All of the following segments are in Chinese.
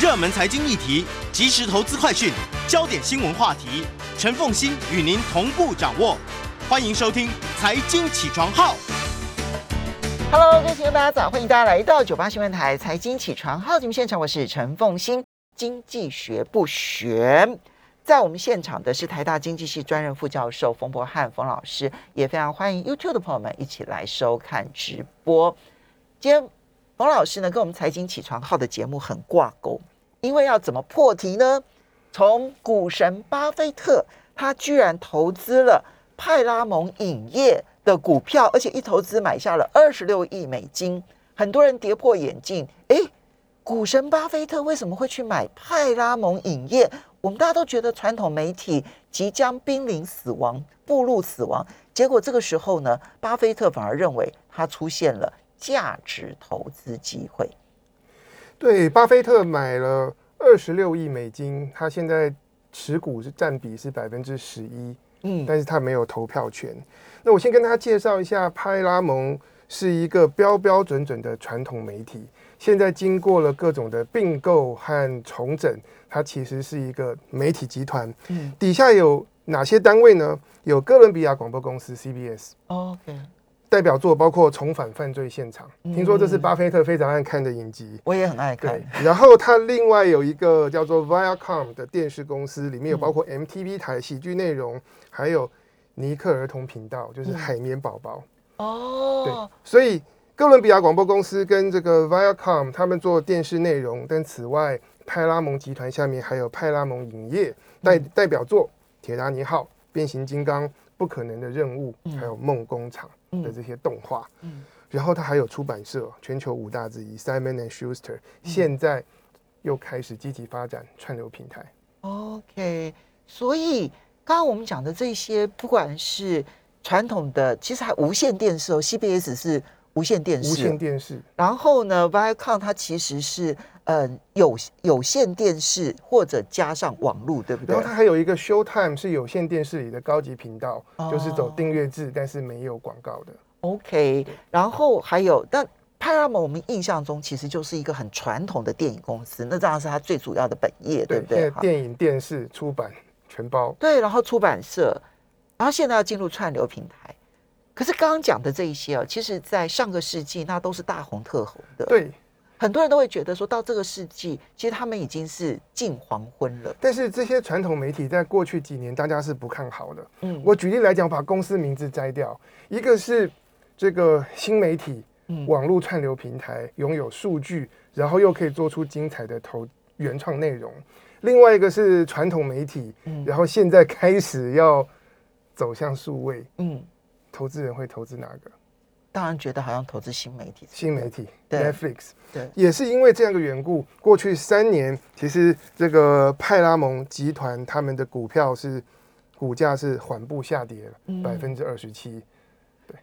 热门财经议题、即时投资快讯、焦点新闻话题，陈凤欣与您同步掌握。欢迎收听《财经起床号》。Hello，各位听众大家早，欢迎大家来到九八新闻台财经起床号节目现场，我是陈凤欣。经济学不学，在我们现场的是台大经济系专任副教授冯博翰冯老师，也非常欢迎 YouTube 的朋友们一起来收看直播。今天冯老师呢跟我们财经起床号的节目很挂钩，因为要怎么破题呢？从股神巴菲特，他居然投资了派拉蒙影业的股票，而且一投资买下了二十六亿美金，很多人跌破眼镜。诶，股神巴菲特为什么会去买派拉蒙影业？我们大家都觉得传统媒体即将濒临死亡，步入死亡。结果这个时候呢，巴菲特反而认为他出现了价值投资机会。对，巴菲特买了二十六亿美金，他现在持股是占比是百分之十一，嗯但是他没有投票权。那我先跟大家介绍一下，派拉蒙是一个标标准准的传统媒体，现在经过了各种的并购和重整，它其实是一个媒体集团。嗯底下有哪些单位呢？有哥伦比亚广播公司 CBS，，OK，代表作包括《重返犯罪现场》，嗯。听说这是巴菲特非常爱看的影集。我也很爱看。对。，然后他另外有一个叫做 Viacom 的电视公司，里面有包括嗯 MTV 台喜剧内容，还有尼克儿童频道，就是海绵宝宝。哦。对哦，，所以哥伦比亚广播公司跟这个 Viacom 他们做电视内容，但此外，派拉蒙集团下面还有派拉蒙影业代嗯代表作《铁达尼号》《变形金刚》《不可能的任务》嗯。还有《梦工厂》的这些动画。嗯然后它还有出版社，全球五大之一 Simon and Schuster，现在又开始积极发展串流平台。OK，所以刚刚我们讲的这些，不管是传统的，其实还无线电视哦，CBS 是无线电视，无线电视，然后呢，Viacom 它其实是呃有有线电视或者加上网络，对不对然后？它还有一个 Showtime 是有线电视里的高级频道，哦就是走订阅制，但是没有广告的。OK，然后还有，但派拉蒙我们印象中其实就是一个很传统的电影公司，那当然是它最主要的本业，对不对？电影、电视、出版全包。对，然后出版社，然后现在要进入串流平台。可是刚刚讲的这一些哦，其实在上个世纪那都是大红特红的，，对，很多人都会觉得说到这个世纪，其实他们已经是近黄昏了。但是这些传统媒体在过去几年大家是不看好的。嗯，我举例来讲，把公司名字摘掉，一个是这个新媒体嗯网络串流平台，拥有数据，然后又可以做出精彩的投原创内容；另外一个是传统媒体，嗯然后现在开始要走向数位，嗯，投资人会投资哪个？当然觉得好像投资新媒体，新媒体对，Netflix。对，也是因为这样的缘故，过去三年其实这个派拉蒙集团他们的股票是股价是缓步下跌了嗯。百分之二十七。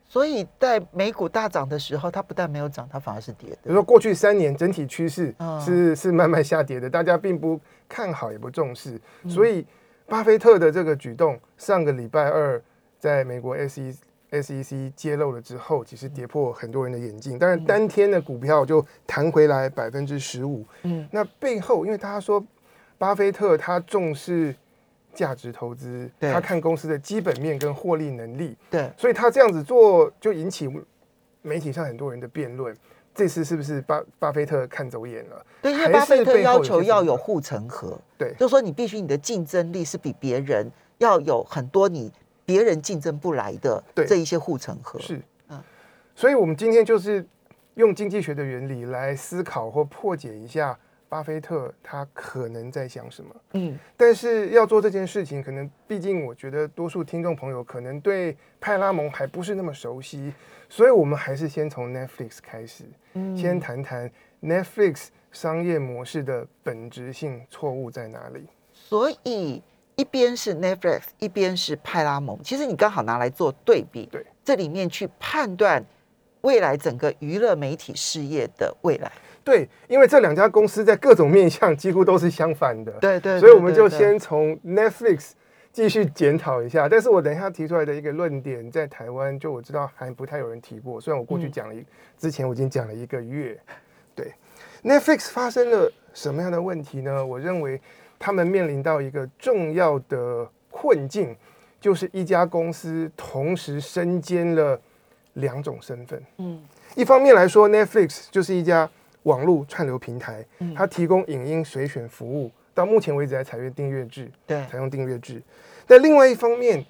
所以在美股大涨的时候，它不但没有涨，它反而是跌的。比如说过去三年整体趋势嗯。是是慢慢下跌的，大家并不看好也不重视，嗯。所以巴菲特的这个举动，上个礼拜二在美国 SE SEC 揭露了之后，其实跌破很多人的眼镜，但是当天的股票就弹回来百分之十五。嗯。那背后，因为大家说巴菲特他重视价值投资，对。他看公司的基本面跟获利能力，对，所以他这样子做就引起媒体上很多人的辩论。这次是不是巴巴菲特看走眼了？对，因为巴菲特要求要有护城河，对。就是说你必须你的竞争力是比别人要有很多你别人竞争不来的对这一些护城河。是，嗯所以我们今天就是用经济学的原理来思考或破解一下巴菲特他可能在想什么。嗯但是要做这件事情，可能毕竟我觉得多数听众朋友可能对派拉蒙还不是那么熟悉，所以我们还是先从 Netflix 开始，嗯先谈谈 Netflix 商业模式的本质性错误在哪里。所以一边是 Netflix，一边是派拉蒙，其实你刚好拿来做对比，对，这里面去判断未来整个娱乐媒体事业的未来。对，因为这两家公司在各种面向几乎都是相反的，对对，所以我们就先从 Netflix 继续检讨一下。但是我等一下提出来的一个论点，在台湾就我知道还不太有人提过，虽然我过去嗯讲了一，之前我已经讲了一个月。对，Netflix 发生了什么样的问题呢？我认为他们面临到一个重要的困境，就是一家公司同时身兼了两种身份。嗯一方面来说，Netflix 就是一家网络串流平台，嗯它提供影音随选服务，到目前为止还采用订阅制，对采用订阅制。但另外一方面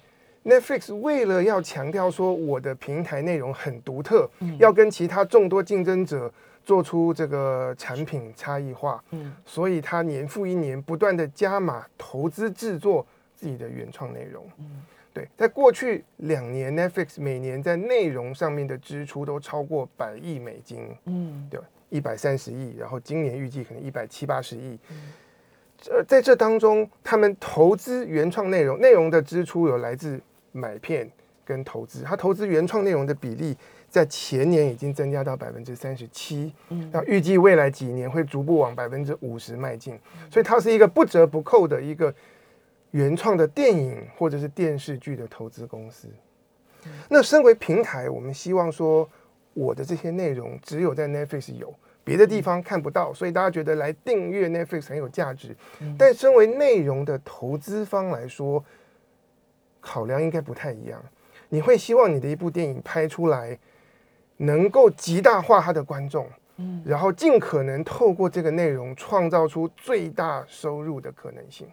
，Netflix 为了要强调说我的平台内容很独特，嗯要跟其他众多竞争者做出这个产品差异化，嗯所以他年复一年不断的加码投资制作自己的原创内容。嗯对，在过去两年，Netflix 每年在内容上面的支出都超过百亿美金，嗯对？一百三十亿，然后今年预计可能一百七八十亿。呃，在这当中，他们投资原创内容，内容的支出有来自买片跟投资。他投资原创内容的比例，在前年已经增加到百分之三十七，嗯那预计未来几年会逐步往百分之五十迈进。所以它是一个不折不扣的一个原创的电影或者是电视剧的投资公司。那身为平台，我们希望说，我的这些内容只有在 Netflix 有，别的地方看不到，所以大家觉得来订阅 Netflix 很有价值。但身为内容的投资方来说，考量应该不太一样。你会希望你的一部电影拍出来，能够极大化他的观众，嗯然后尽可能透过这个内容创造出最大收入的可能性。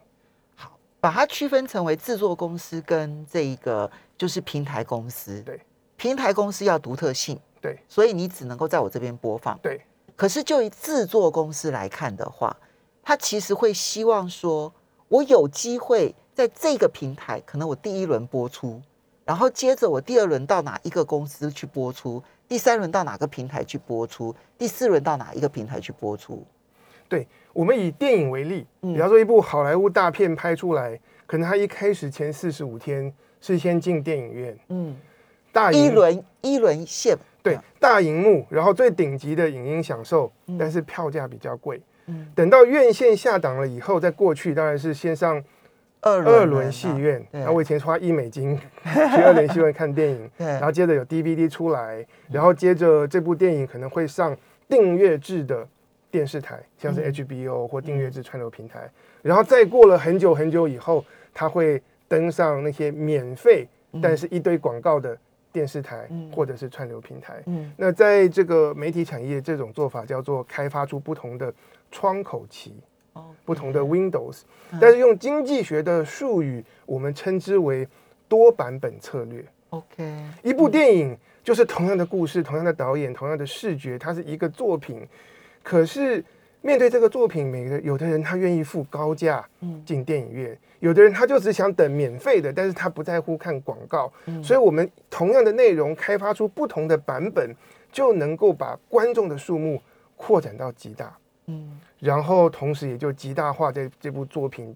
好，把它区分成为制作公司跟这一个就是平台公司。对，平台公司要独特性，对所以你只能够在我这边播放。对，可是就以制作公司来看的话，他其实会希望说，我有机会在这个平台，可能我第一轮播出，然后接着我第二轮到哪一个公司去播出，第三轮到哪个平台去播出，第四轮到哪一个平台去播出。对我们以电影为例，嗯。比方说一部好莱坞大片拍出来，可能它一开始前四十五天是先进电影院，嗯，大一轮一轮线，对大荧幕，然后最顶级的影音享受，嗯。但是票价比较贵。嗯，等到院线下档了以后，再过去当然是先上二轮二轮戏院，对。然后我以前花一美金 去二轮戏院看电影，然后接着有 DVD 出来，然后接着这部电影可能会上订阅制的电视台，像是嗯。HBO 或订阅制串流平台，然后再过了很久很久以后，它会登上那些免费但是一堆广告的电视台嗯。或者是串流平台。嗯。那在这个媒体产业，这种做法叫做开发出不同的窗口期。哦不同的 Windows，嗯但是用经济学的术语，我们称之为多版本策略。OK，一部电影就是同样的故事、同样的导演、同样的视觉，它是一个作品。可是面对这个作品，每个有的人他愿意付高价嗯进电影院，有的人他就只想等免费的，但是他不在乎看广告。嗯所以，我们同样的内容开发出不同的版本，就能够把观众的数目扩展到极大。嗯然后同时也就极大化在这部作品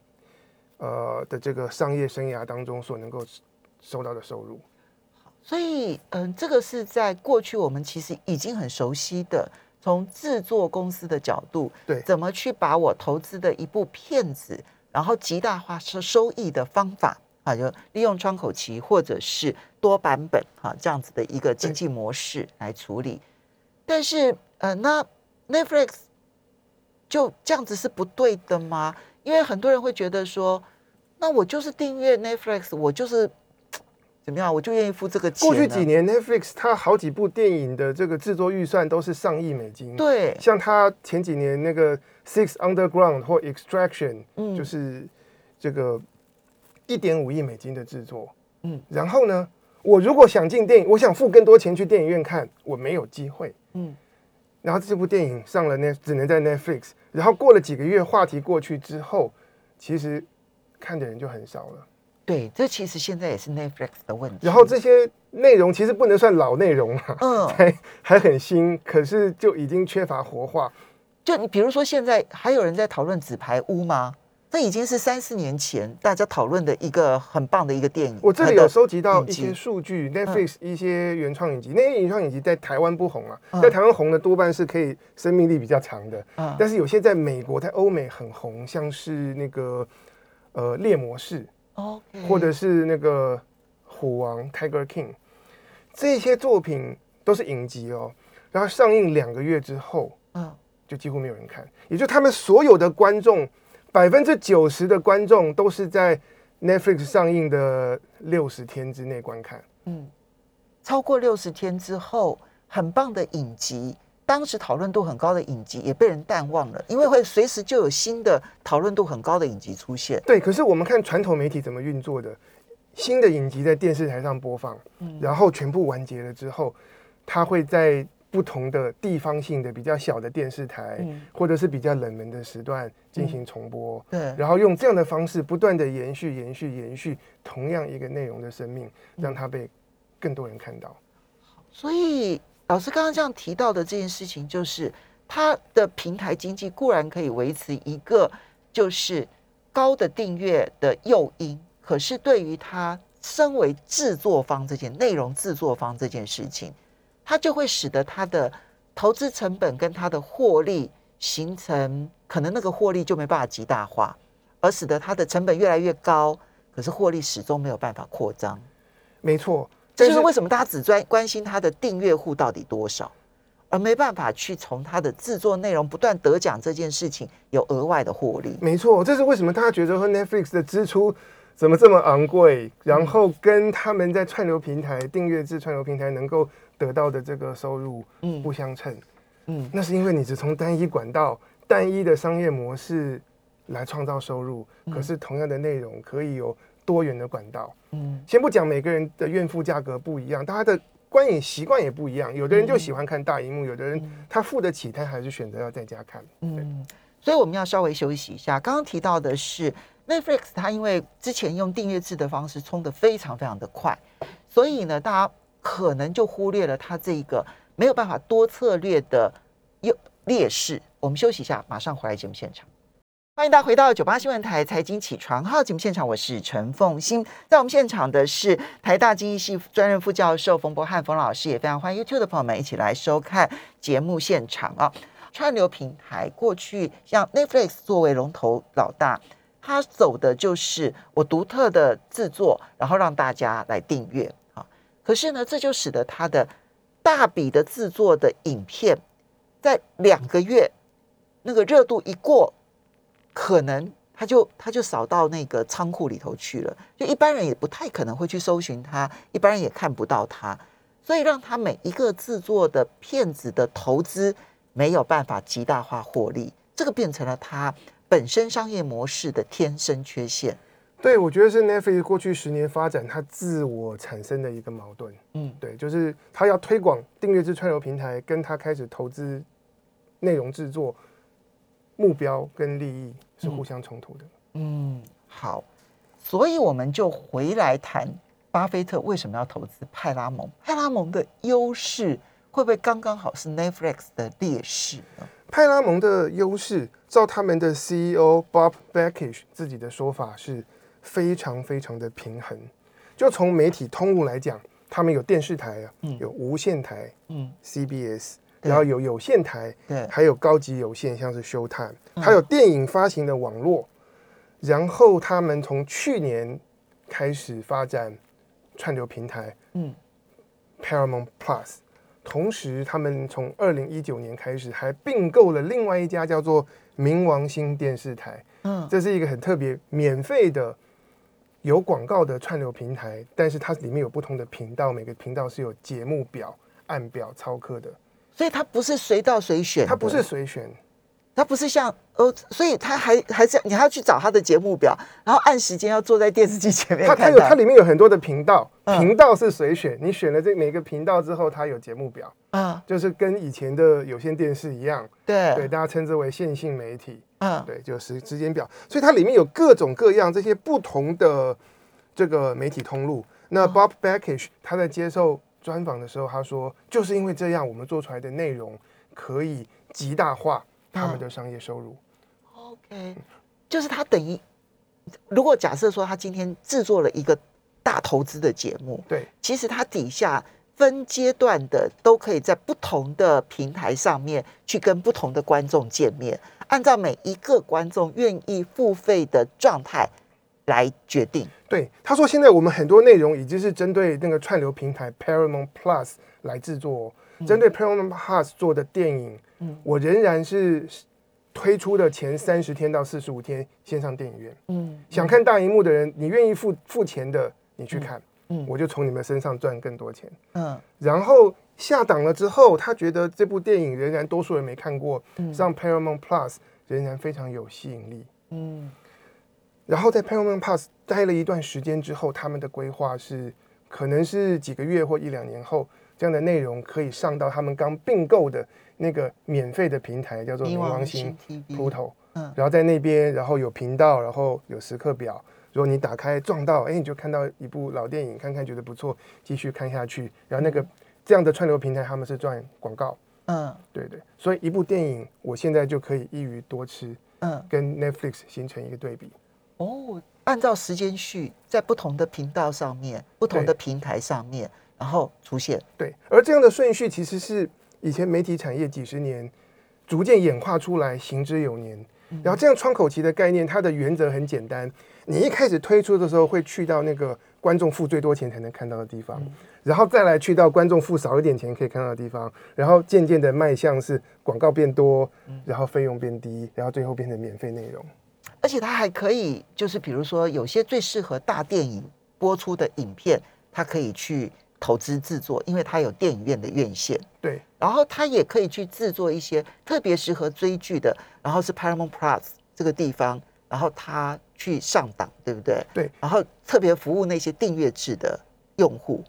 呃的这个商业生涯当中所能够收到的收入。所以，嗯，这个是在过去我们其实已经很熟悉的，从制作公司的角度，对怎么去把我投资的一部片子，然后极大化收收益的方法啊，就利用窗口期或者是多版本啊这样子的一个经济模式来处理。但是，呃，那 Netflix 就这样子是不对的吗？因为很多人会觉得说，那我就是订阅 Netflix，我就是 怎么样，我就愿意付这个钱。过去几，年，Netflix 它好几部电影的这个制作预算都是上亿美金。，对，像它前几年那个《Six Underground》或《Extraction》，嗯就是这个一点五亿美金的制作。嗯然后呢，我如果想进电影，我想付更多钱去电影院看，我没有机会。嗯然后这部电影上了 Net，只能在 Netflix。然后过了几个月，话题过去之后，其实看的人就很少了。对，这其实现在也是 Netflix 的问题。然后这些内容其实不能算老内容了，嗯，还还很新，可是就已经缺乏活化。就你比如说，现在还有人在讨论纸牌屋吗？这已经是三四年前大家讨论的一个很棒的一个电影。我这里有收集到一些数据，Netflix 一些原创影集，那些原创影集在台湾不红啊，嗯。在台湾红的多半是可以生命力比较长的，嗯。但是有些在美国、在欧美很红，像是那个呃猎魔士，OK，或者是那个虎王 Tiger King，这些作品都是影集哦，然后上映两个月之后嗯。就几乎没有人看，也就他们所有的观众，百分之九十的观众都是在 Netflix 上映的六十天之内观看。嗯，超过六十天之后，很棒的影集，当时讨论度很高的影集也被人淡忘了，因为会随时就有新的讨论度很高的影集出现。对，可是我们看传统媒体怎么运作的，新的影集在电视台上播放，然后全部完结了之后，它会在不同的地方性的比较小的电视台，或者是比较冷门的时段进行重播，对，然后用这样的方式不断的延续、延续、延续同样一个内容的生命，让它被更多人看到。所以老师刚刚这样提到的这件事情，就是它的平台经济固然可以维持一个就是高的订阅的诱因，可是对于它身为制作方这件内容制作方这件事情。它就会使得它的投资成本跟它的获利形成，可能那个获利就没办法极大化，而使得它的成本越来越高，可是获利始终没有办法扩张。没错，这就是为什么大家只专关心它的订阅户到底多少，而没办法去从它的制作内容不断得奖这件事情有额外的获利。没错，这是为什么大家觉得和 Netflix 的支出怎么这么昂贵，然后跟他们在串流平台订阅制串流平台能够。得到的这个收入不相称，嗯，那是因为你只从单一管道、单一的商业模式来创造收入，可是同样的内容可以有多元的管道，嗯，先不讲每个人的怨妇价格不一样，大家的观影习惯也不一样，有的人就喜欢看大荧幕，有的人他付得起，他还是选择要在家看，嗯，所以我们要稍微休息一下。刚刚提到的是 Netflix，它因为之前用订阅制的方式冲得非常非常的快，所以呢，大家。可能就忽略了它这一个没有办法多策略的优劣势。我们休息一下，马上回来节目现场。欢迎大家回到九八新闻台财经起床号节目现场，我是陈凤欣。在我们现场的是台大经济系专任副教授冯博翰冯老师，也非常欢迎 YouTube 的朋友们一起来收看节目现场啊。串流平台过去像 Netflix 作为龙头老大，它走的就是我独特的制作，然后让大家来订阅。可是呢，这就使得他的大笔的制作的影片，在两个月那个热度一过，可能他就他就扫到那个仓库里头去了，就一般人也不太可能会去搜寻他，一般人也看不到他，所以让他每一个制作的片子的投资没有办法极大化获利，这个变成了他本身商业模式的天生缺陷。对，我觉得是 Netflix 过去十年发展它自我产生的一个矛盾。嗯，对，就是它要推广订阅制串流平台，跟它开始投资内容制作，目标跟利益是互相冲突的。嗯，好，所以我们就回来谈巴菲特为什么要投资派拉蒙？派拉蒙的优势会不会刚刚好是 Netflix 的劣势呢？派拉蒙的优势，照他们的 CEO Bob Bakish 自己的说法是。非常非常的平衡，就从媒体通路来讲，他们有电视台啊，有无线台，嗯，CBS，然后有有线台，对，还有高级有线，像是 Showtime，还有电影发行的网络，然后他们从去年开始发展串流平台，嗯，Paramount Plus，同时他们从二零一九年开始还并购了另外一家叫做冥王星电视台，嗯，这是一个很特别免费的。有广告的串流平台，但是它里面有不同的频道，每个频道是有节目表、按表操课的，所以它不是随到随选。它不是随选，它不是像呃，所以他还还是你还要去找他的节目表，然后按时间要坐在电视机前面。它它有它里面有很多的频道，频道是随选，你选了这每个频道之后，它有节目表啊，就是跟以前的有线电视一样，对对，大家称之为线性媒体。嗯，对，就是时间表，所以它里面有各种各样这些不同的这个媒体通路。那 Bob Backish 他在接受专访的时候，他说，就是因为这样，我们做出来的内容可以极大化他们的商业收入。OK，就是他等于，如果假设说他今天制作了一个大投资的节目，对，其实他底下分阶段的都可以在不同的平台上面去跟不同的观众见面。按照每一个观众愿意付费的状态来决定。对，他说现在我们很多内容已经是针对那个串流平台 Paramount Plus 来制作，针对 Paramount Plus 做的电影，嗯我仍然是推出的前三十天到四十五天先上电影院。嗯想看大荧幕的人，你愿意付付钱的，你去看，嗯我就从你们身上赚更多钱。嗯然后下档了之后，他觉得这部电影仍然多数人没看过，嗯上 Paramount Plus 仍然非常有吸引力。嗯然后在 Paramount Plus 待了一段时间之后，他们的规划是，可能是几个月或一两年后，这样的内容可以上到他们刚并购的那个免费的平台，叫做冥王星 TV，Pluto。嗯然后在那边，然后有频道，然后有时刻表。如果你打开撞到，哎，你就看到一部老电影，看看觉得不错，继续看下去。然后那个这样的串流平台，他们是赚广告，嗯对对。所以一部电影，我现在就可以一鱼多吃，嗯跟 Netflix 形成一个对比。哦，按照时间序，在不同的频道上面、不同的平台上面，然后出现。对，而这样的顺序其实是以前媒体产业几十年逐渐演化出来，行之有年。然后这样窗口期的概念，它的原则很简单：你一开始推出的时候，会去到那个观众付最多钱才能看到的地方，然后再来去到观众付少一点钱可以看到的地方，然后渐渐的迈向是广告变多，然后费用变低，然后最后变成免费内容。而且它还可以，就是比如说有些最适合大电影播出的影片，它可以去投资制作，因为它有电影院的院线。对然后它也可以去制作一些特别适合追剧的，然后是 Paramount Plus 这个地方，然后它去上档，对不对？对。然后特别服务那些订阅制的用户。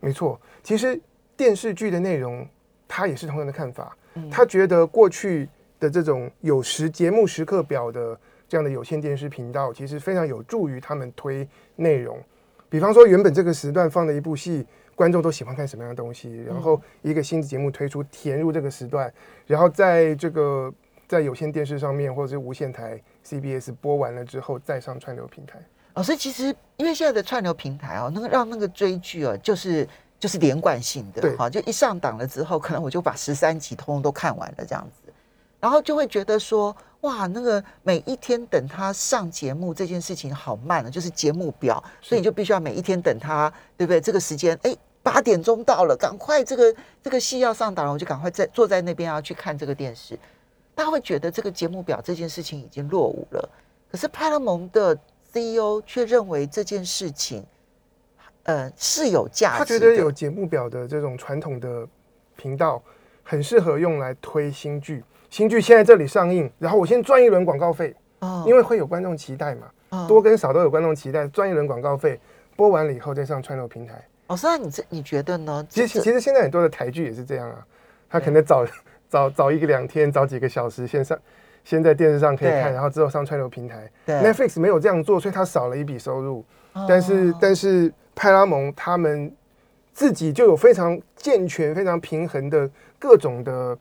没错，其实电视剧的内容，他也是同样的看法。嗯他觉得过去的这种有时节目时刻表的这样的有线电视频道，其实非常有助于他们推内容。比方说，原本这个时段放的一部戏，观众都喜欢看什么样的东西，然后一个新的节目推出，填入这个时段，然后在这个在有线电视上面或者是无线台 CBS 播完了之后，再上串流平台。哦，所以其实因为现在的串流平台哦，那个让那个追剧哦，就是就是连贯性的，对。好，就一上档了之后，可能我就把十三集通通都看完了这样子，然后就会觉得说，哇，那个每一天等他上节目这件事情好慢啊，就是节目表，所以你就必须要每一天等他，对不对？这个时间，哎。八点钟到了，赶快这个这个戏要上档了，我就赶快在坐在那边要去看这个电视。大家会觉得这个节目表这件事情已经落伍了，可是派拉蒙的 CEO 却认为这件事情，呃，是有价值。他觉得有节目表的这种传统的频道，很适合用来推新剧。新剧现在这里上映，然后我先赚一轮广告费，哦因为会有观众期待嘛，哦多跟少都有观众期待，赚一轮广告费，播完了以后再上串流平台。老师，那你这你觉得呢？其实其实现在很多的台剧也是这样啊，他可能早早早一个两天，早几个小时先上，先在电视上可以看，然后之后上串流平台。对 Netflix 没有这样做，所以他少了一笔收入。但是哦但是派拉蒙他们自己就有非常健全、非常平衡的各种的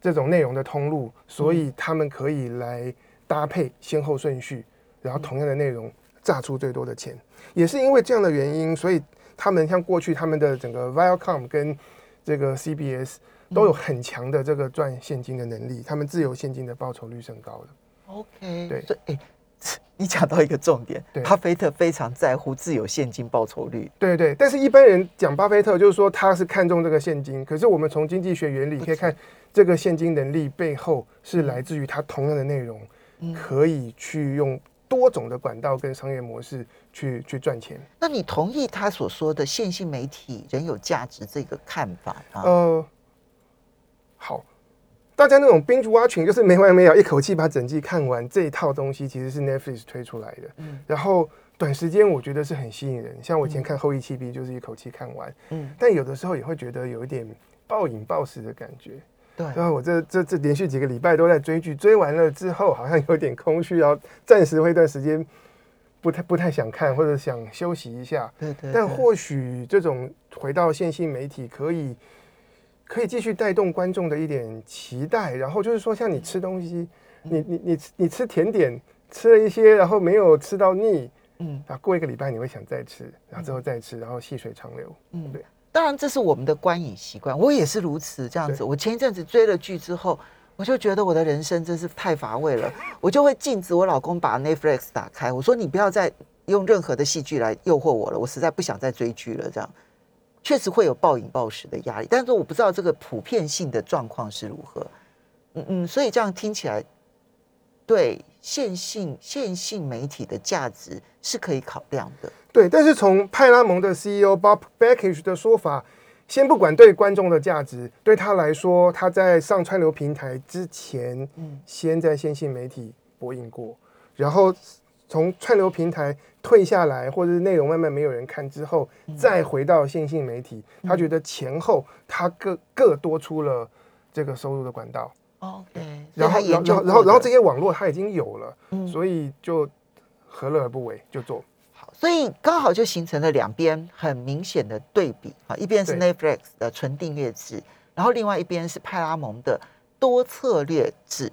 这种内容的通路，所以他们可以来搭配先后顺序，然后同样的内容榨出最多的钱。也是因为这样的原因，所以他们像过去他们的整个 Viacom 跟这个 CBS 都有很强的这个赚现金的能力，他们自由现金的报酬率是很高的。OK，对所以哎，你讲到一个重点，对巴菲特非常在乎自由现金报酬率。对对，但是一般人讲巴菲特，就是说他是看重这个现金。可是我们从经济学原理可以看，这个现金能力背后是来自于它同样的内容，嗯可以去用多种的管道跟商业模式去去赚钱。那你同意他所说的线性媒体仍有价值这个看法吗？呃，好，大家那种 binge watching 就是没完没了，一口气把整季看完这一套东西，其实是 Netflix 推出来的。嗯然后短时间我觉得是很吸引人，像我以前看《后羿弃兵》就是一口气看完，嗯，但有的时候也会觉得有一点暴饮暴食的感觉。对，然后我这这这连续几个礼拜都在追剧，追完了之后好像有点空虚，然后暂时会一段时间不太不太想看，或者想休息一下。对对。对但或许这种回到线性媒体可以可以继续带动观众的一点期待，然后就是说，像你吃东西，你你你吃你吃甜点吃了一些，然后没有吃到腻，嗯啊，过一个礼拜你会想再吃，然后之后再吃，然后细水长流。嗯对，当然这是我们的观影习惯，我也是如此。这样子，我前一阵子追了剧之后，我就觉得我的人生真是太乏味了，我就会禁止我老公把 Netflix 打开，我说你不要再用任何的戏剧来诱惑我了，我实在不想再追剧了。这样，确实会有暴饮暴食的压力，但是我不知道这个普遍性的状况是如何。嗯嗯，所以这样听起来，对线性线性媒体的价值是可以考量的。对，但是从派拉蒙的 CEO Bob Bakish 的说法，先不管对观众的价值，对他来说，他在上串流平台之前，嗯，先在线性媒体播映过，然后从串流平台退下来，或者是内容慢慢没有人看之后，再回到线性媒体，他觉得前后他各各多出了这个收入的管道。OK，然后然后然后然后这些网络他已经有了，所以就何乐而不为，就做。好，所以刚好就形成了两边很明显的对比啊，一边是 Netflix 的纯订阅制，然后另外一边是派拉蒙的多策略制。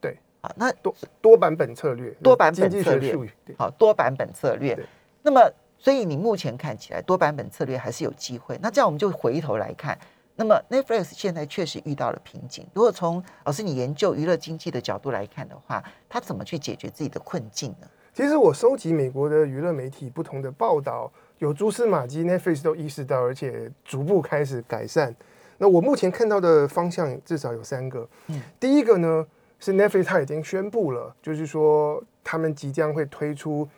对，啊，那多多版本策略，多版本策略，好，多版本策略。那么，所以你目前看起来多版本策略还是有机会。那这样我们就回头来看。那么 Netflix 现在确实遇到了瓶颈。如果从老师你研究娱乐经济的角度来看的话，他怎么去解决自己的困境呢？其实我收集美国的娱乐媒体不同的报道，有蛛丝马迹，Netflix 都意识到，而且逐步开始改善。那我目前看到的方向至少有三个。嗯，第一个呢是 Netflix 它已经宣布了，就是说他们即将会推出。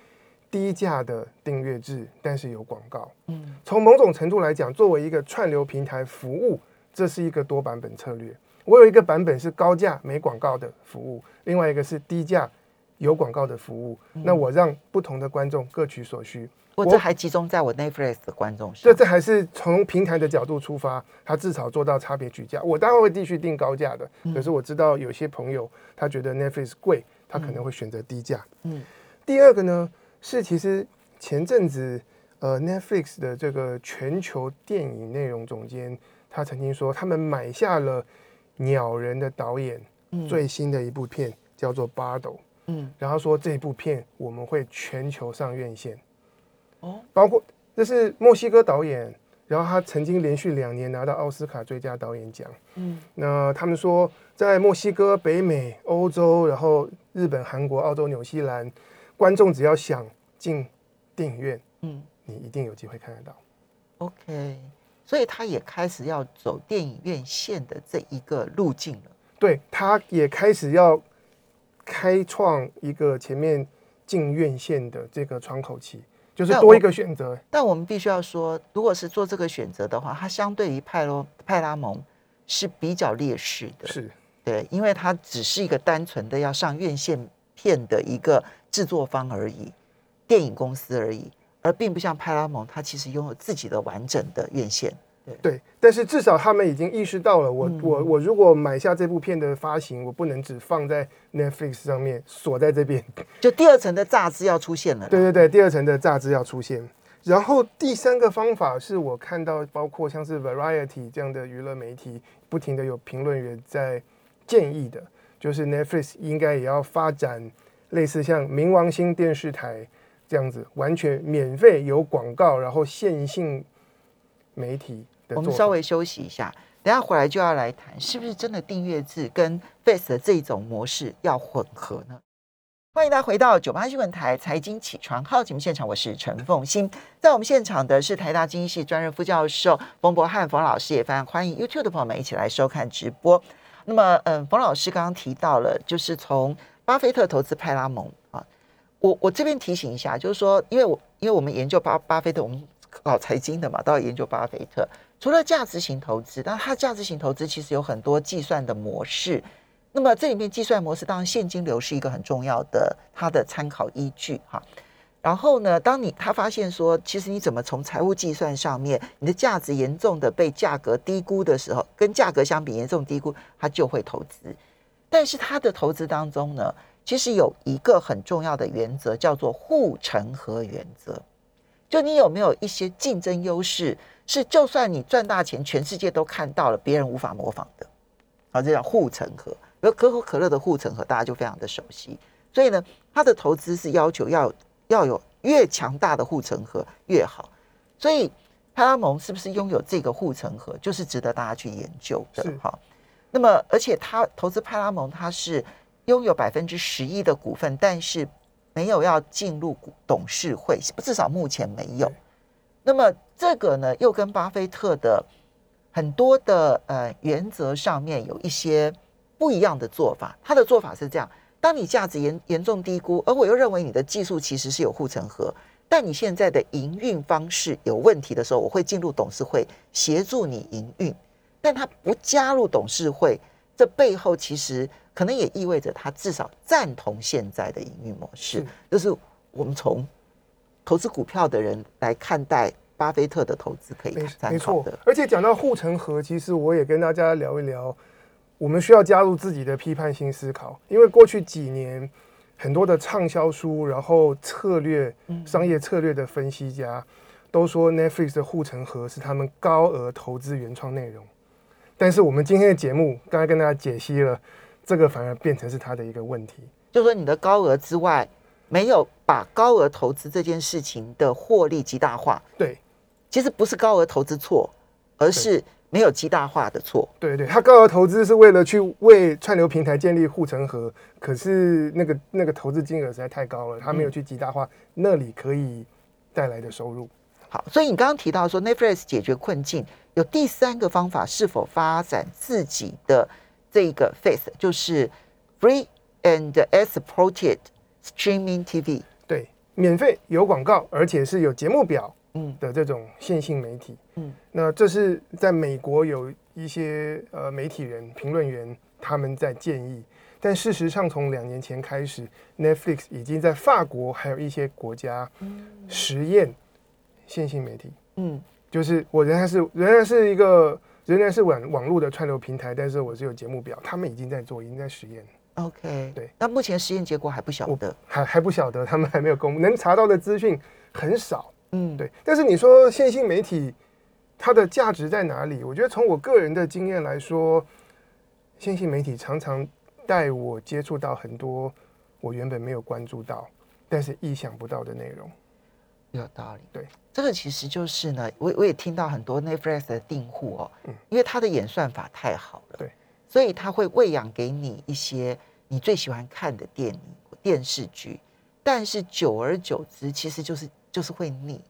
低价的订阅制，但是有广告。嗯，从某种程度来讲，作为一个串流平台服务，这是一个多版本策略。我有一个版本是高价没广告的服务，另外一个是低价有广告的服务。那我让不同的观众各取所需。我这还集中在我 Netflix 的观众上。这这还是从平台的角度出发，他至少做到差别举价。我当然会继续定高价的，可是我知道有些朋友他觉得 Netflix 贵，他可能会选择低价。嗯，第二个呢？是，其实前阵子，呃，Netflix 的这个全球电影内容总监，他曾经说，他们买下了鸟人的导演最新的一部片，叫做《巴斗》。嗯，然后说这部片我们会全球上院线。哦，包括这是墨西哥导演，然后他曾经连续两年拿到奥斯卡最佳导演奖。嗯，那他们说，在墨西哥、北美、欧洲，然后日本、韩国、澳洲、纽西兰。观众只要想进电影院，嗯，你一定有机会看得到。OK，所以他也开始要走电影院线的这一个路径了。对，他也开始要开创一个前面进院线的这个窗口期，就是多一个选择。但我们必须要说，如果是做这个选择的话，它相对于派罗派拉蒙是比较劣势的。是对，因为它只是一个单纯的要上院线片的一个。制作方而已，电影公司而已，而并不像派拉蒙，它其实拥有自己的完整的院线。对，但是至少他们已经意识到了，我我我如果买下这部片的发行，我不能只放在 Netflix 上面锁在这边，就第二层的榨汁要出现了。对对对，第二层的榨汁要出现。然后第三个方法是我看到，包括像是 Variety 这样的娱乐媒体，不停的有评论员在建议的，就是 Netflix 应该也要发展。类似像冥王星电视台这样子，完全免费有广告，然后线性媒体的。我们稍微休息一下，等下回来就要来谈，是不是真的订阅制跟 Face 的这种模式要混合呢？欢迎大家回到九八新闻台财经起床号节目现场，我是陈凤欣，在我们现场的是台大经济系专任副教授冯博汉冯老师，也非常欢迎 YouTube 的朋友们一起来收看直播。那么，嗯，冯老师刚刚提到了，就是从巴菲特投资派拉蒙啊，我我这边提醒一下，就是说，因为我因为我们研究巴巴菲特，我们搞财经的嘛，都要研究巴菲特。除了价值型投资，但它价值型投资其实有很多计算的模式。那么这里面计算模式，当然现金流是一个很重要的它的参考依据哈。然后呢，当你他发现说，其实你怎么从财务计算上面，你的价值严重的被价格低估的时候，跟价格相比严重低估，他就会投资。但是他的投资当中呢，其实有一个很重要的原则，叫做护城河原则。就你有没有一些竞争优势，是就算你赚大钱，全世界都看到了，别人无法模仿的。好，这叫护城河。而可口可乐的护城河，大家就非常的熟悉。所以呢，它的投资是要求要要有越强大的护城河越好。所以派拉蒙是不是拥有这个护城河，就是值得大家去研究的。好。那么，而且他投资派拉蒙，他是拥有百分之十一的股份，但是没有要进入股董事会，至少目前没有。那么这个呢，又跟巴菲特的很多的呃原则上面有一些不一样的做法。他的做法是这样：当你价值严严重低估，而我又认为你的技术其实是有护城河，但你现在的营运方式有问题的时候，我会进入董事会协助你营运。但他不加入董事会，这背后其实可能也意味着他至少赞同现在的营运模式。就是我们从投资股票的人来看待巴菲特的投资，可以没错考的。。而且讲到护城河，其实我也跟大家聊一聊，我们需要加入自己的批判性思考，因为过去几年很多的畅销书，然后策略、商业策略的分析家都说 Netflix 的护城河是他们高额投资原创内容。但是我们今天的节目刚才跟大家解析了，这个反而变成是他的一个问题。就说你的高额之外，没有把高额投资这件事情的获利极大化。对其实不是高额投资错，而是没有极大化的错。对对，他高额投资是为了去为串流平台建立护城河，可是那个那个投资金额实在太高了，他没有去极大化那里可以带来的收入。好，所以你刚刚提到说 Netflix 解决困境有第三个方法，是否发展自己的这个 face，就是 free and supported streaming TV。对，免费有广告，而且是有节目表嗯的这种线性媒体。嗯，那这是在美国有一些呃媒体人、评论员他们在建议，但事实上从两年前开始，Netflix 已经在法国还有一些国家实验线性媒体。嗯就是我仍然是仍然是一个仍然是网网络的串流平台，但是我是有节目表，他们已经在做，已经在实验，，OK，对。那目前实验结果还不晓得。还还不晓得，他们还没有公布，能查到的资讯很少。嗯，对，但是你说线性媒体它的价值在哪里？我觉得从我个人的经验来说，线性媒体常常带我接触到很多我原本没有关注到，但是意想不到的内容。有道理。对，这个其实就是呢，我我也听到很多 Netflix 的订户哦，嗯因为它的演算法太好了，对，所以它会喂养给你一些你最喜欢看的电影、电视剧，但是久而久之，其实就是就是会腻。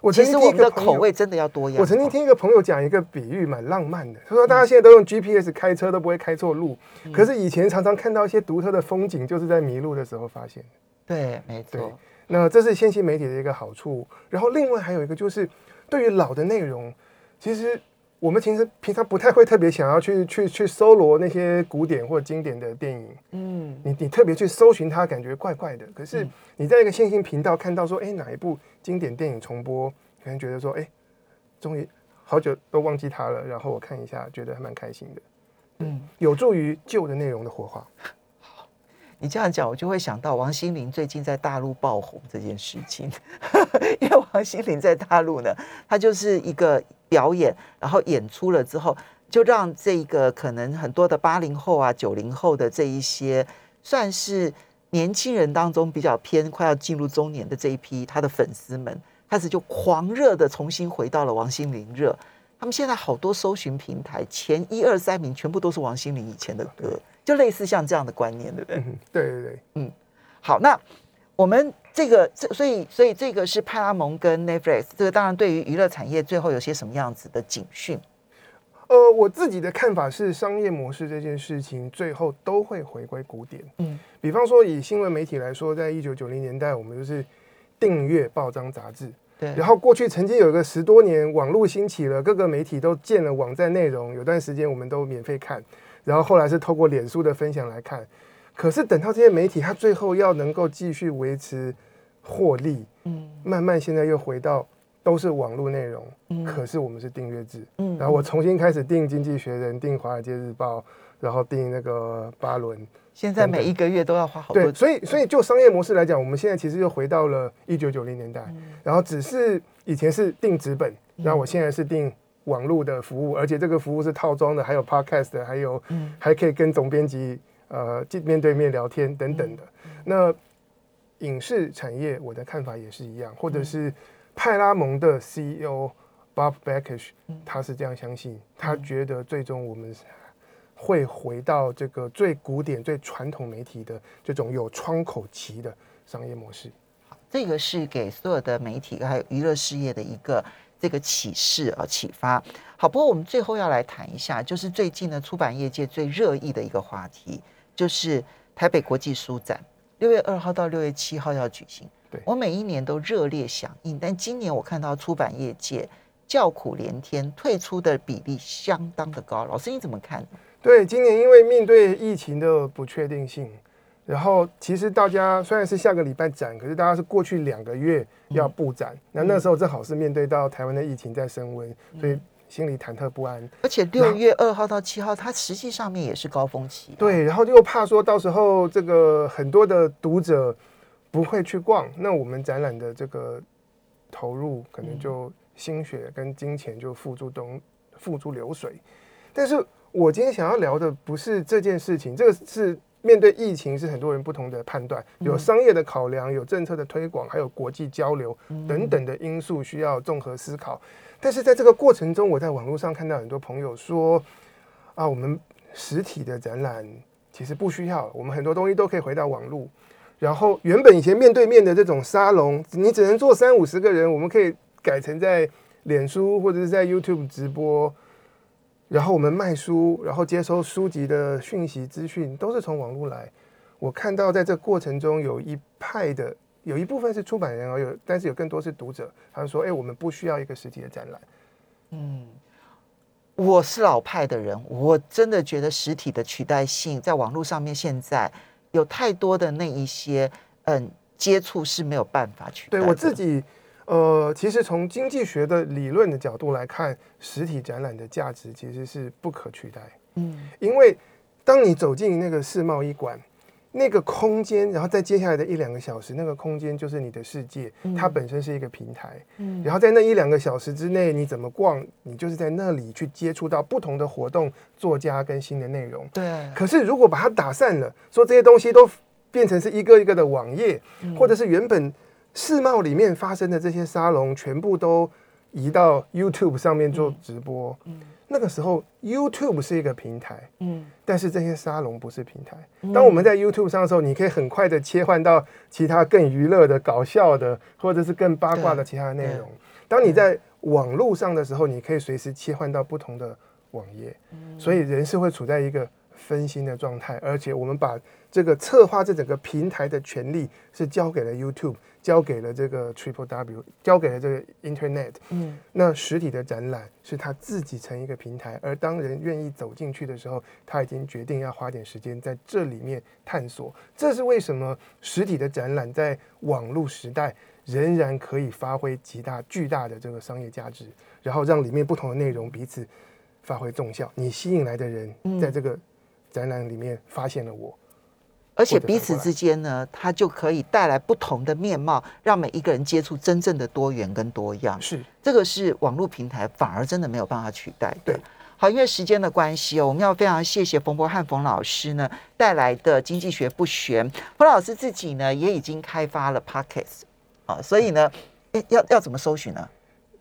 我其实我们的口味真的要多样。我曾经听一个朋友讲一个比喻，蛮浪漫的。他说，大家现在都用 GPS 开车都不会开错路，嗯可是以前常常看到一些独特的风景，就是在迷路的时候发现的。对，没对错，那这是线性媒体的一个好处。然后另外还有一个就是，对于老的内容，其实我们其实平常不太会特别想要去 去去搜罗那些古典或经典的电影。嗯，你你特别去搜寻它，感觉怪怪的。可是嗯你在一个线性频道看到说，哎，哪一部经典电影重播，可能觉得说，哎，终于好久都忘记它了，然后我看一下，觉得还蛮开心的，嗯，有助于旧的内容的活化。你这样讲，我就会想到王心凌最近在大陆爆红这件事情，因为王心凌在大陆呢，她就是一个表演，然后演出了之后，就让这个可能很多的八零后啊、九零后的这一些，算是年轻人当中比较偏快要进入中年的这一批，他的粉丝们开始就狂热的重新回到了王心凌热。他们现在好多搜寻平台前一二三名全部都是王心凌以前的歌，就类似像这样的观念，对不对？嗯，对对对。好，那我们这个这所以所以这个是派拉蒙跟 Netflix，这个当然对于娱乐产业最后有些什么样子的警讯？呃，我自己的看法是，商业模式这件事情最后都会回归古典。嗯比方说，以新闻媒体来说，在一九九零年代，我们就是订阅报章杂志。对，然后过去曾经有一个十多年，网络兴起了，各个媒体都建了网站内容，有段时间我们都免费看。然后后来是透过脸书的分享来看。可是等到这些媒体，它最后要能够继续维持获利，嗯慢慢现在又回到都是网络内容，嗯可是我们是订阅制。嗯然后我重新开始订《经济学人》、订《华尔街日报》，然后订那个巴伦。现在每一个月都要花好多对，所以所以就商业模式来讲，我们现在其实又回到了一九九零年代，嗯然后只是以前是订纸本，然后我现在是订网络的服务，而且这个服务是套装的，还有 podcast 的，还有嗯。还可以跟总编辑呃面面对面聊天等等的。嗯那影视产业，我的看法也是一样，或嗯者是派拉蒙的 CEO Bob Bakish，嗯。他是这样相信，他觉得最终我们会回到这个最古典、最传统媒体的这种有窗口期的商业模式。这个是给所有的媒体还有娱乐事业的一个这个启示啊启发。好，不过我们最后要来谈一下，就是最近呢出版业界最热议的一个话题，就是台北国际书展，六月二号到六月七号要举行。对我每一年都热烈响应，但今年我看到出版业界叫苦连天，退出的比例相当的高。老师你怎么看？对，今年因为面对疫情的不确定性，然后其实大家虽然是下个礼拜展，可是大家是过去两个月要布展，那那时候正好是面对到台湾的疫情在升温，所以心里忐忑不安。而且六月二号到七号，它实际上面也是高峰期、啊。对，然后又怕说到时候这个很多的读者不会去逛，那我们展览的这个投入可能就心血跟金钱就付诸东付诸流水。但是我今天想要聊的不是这件事情，这个是面对疫情是很多人不同的判断，有商业的考量，有政策的推广，还有国际交流等等的因素需要综合思考。但是在这个过程中，我在网络上看到很多朋友说啊，我们实体的展览其实不需要，我们很多东西都可以回到网络。然后原本以前面对面的这种沙龙，你只能坐三五十个人，我们可以改成在脸书或者是在 YouTube 直播。然后我们卖书，然后接收书籍的讯息资讯，都是从网络来。我看到在这过程中，有一派的有一部分是出版人，而有但是有更多是读者，他们说：“哎，我们不需要一个实体的展览。”嗯，我是老派的人，我真的觉得实体的取代性在网络上面现在有太多的那一些嗯接触是没有办法取代对我自己。呃，其实从经济学的理论的角度来看，实体展览的价值其实是不可取代。嗯，因为当你走进那个世贸一馆，那个空间，然后在接下来的一两个小时，那个空间就是你的世界，它本身是一个平台。嗯，然后在那一两个小时之内，你怎么逛，你就是在那里去接触到不同的活动、作家跟新的内容。对。可是如果把它打散了，说这些东西都变成是一个一个的网页，或者是原本。世贸里面发生的这些沙龙，全部都移到 YouTube 上面做直播。嗯，那个时候 YouTube 是一个平台，嗯，但是这些沙龙不是平台。当我们在 YouTube 上的时候，你可以很快的切换到其他更娱乐的、搞笑的，或者是更八卦的其他的内容。当你在网络上的时候，你可以随时切换到不同的网页。所以人是会处在一个分心的状态，而且我们把这个策划这整个平台的权利是交给了 YouTube。交给了这个 Triple W，交给了这个 Internet。嗯，那实体的展览是他自己成一个平台，而当人愿意走进去的时候，他已经决定要花点时间在这里面探索。这是为什么实体的展览在网络时代仍然可以发挥极大巨大的这个商业价值，然后让里面不同的内容彼此发挥重效。你吸引来的人在这个展览里面发现了我。而且彼此之间呢，它就可以带来不同的面貌，让每一个人接触真正的多元跟多样。是这个是网络平台反而真的没有办法取代。对，好，因为时间的关系哦，我们要非常谢谢冯博汉冯老师呢带来的经济学不玄。冯老师自己呢也已经开发了 Podcast 啊，所以呢，要要怎么搜寻呢？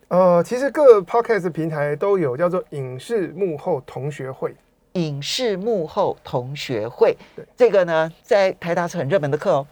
呃，其实各 Podcast 平台都有叫做影视幕后同学会。影视幕后同学会，这个呢，在台大是很热门的课哦。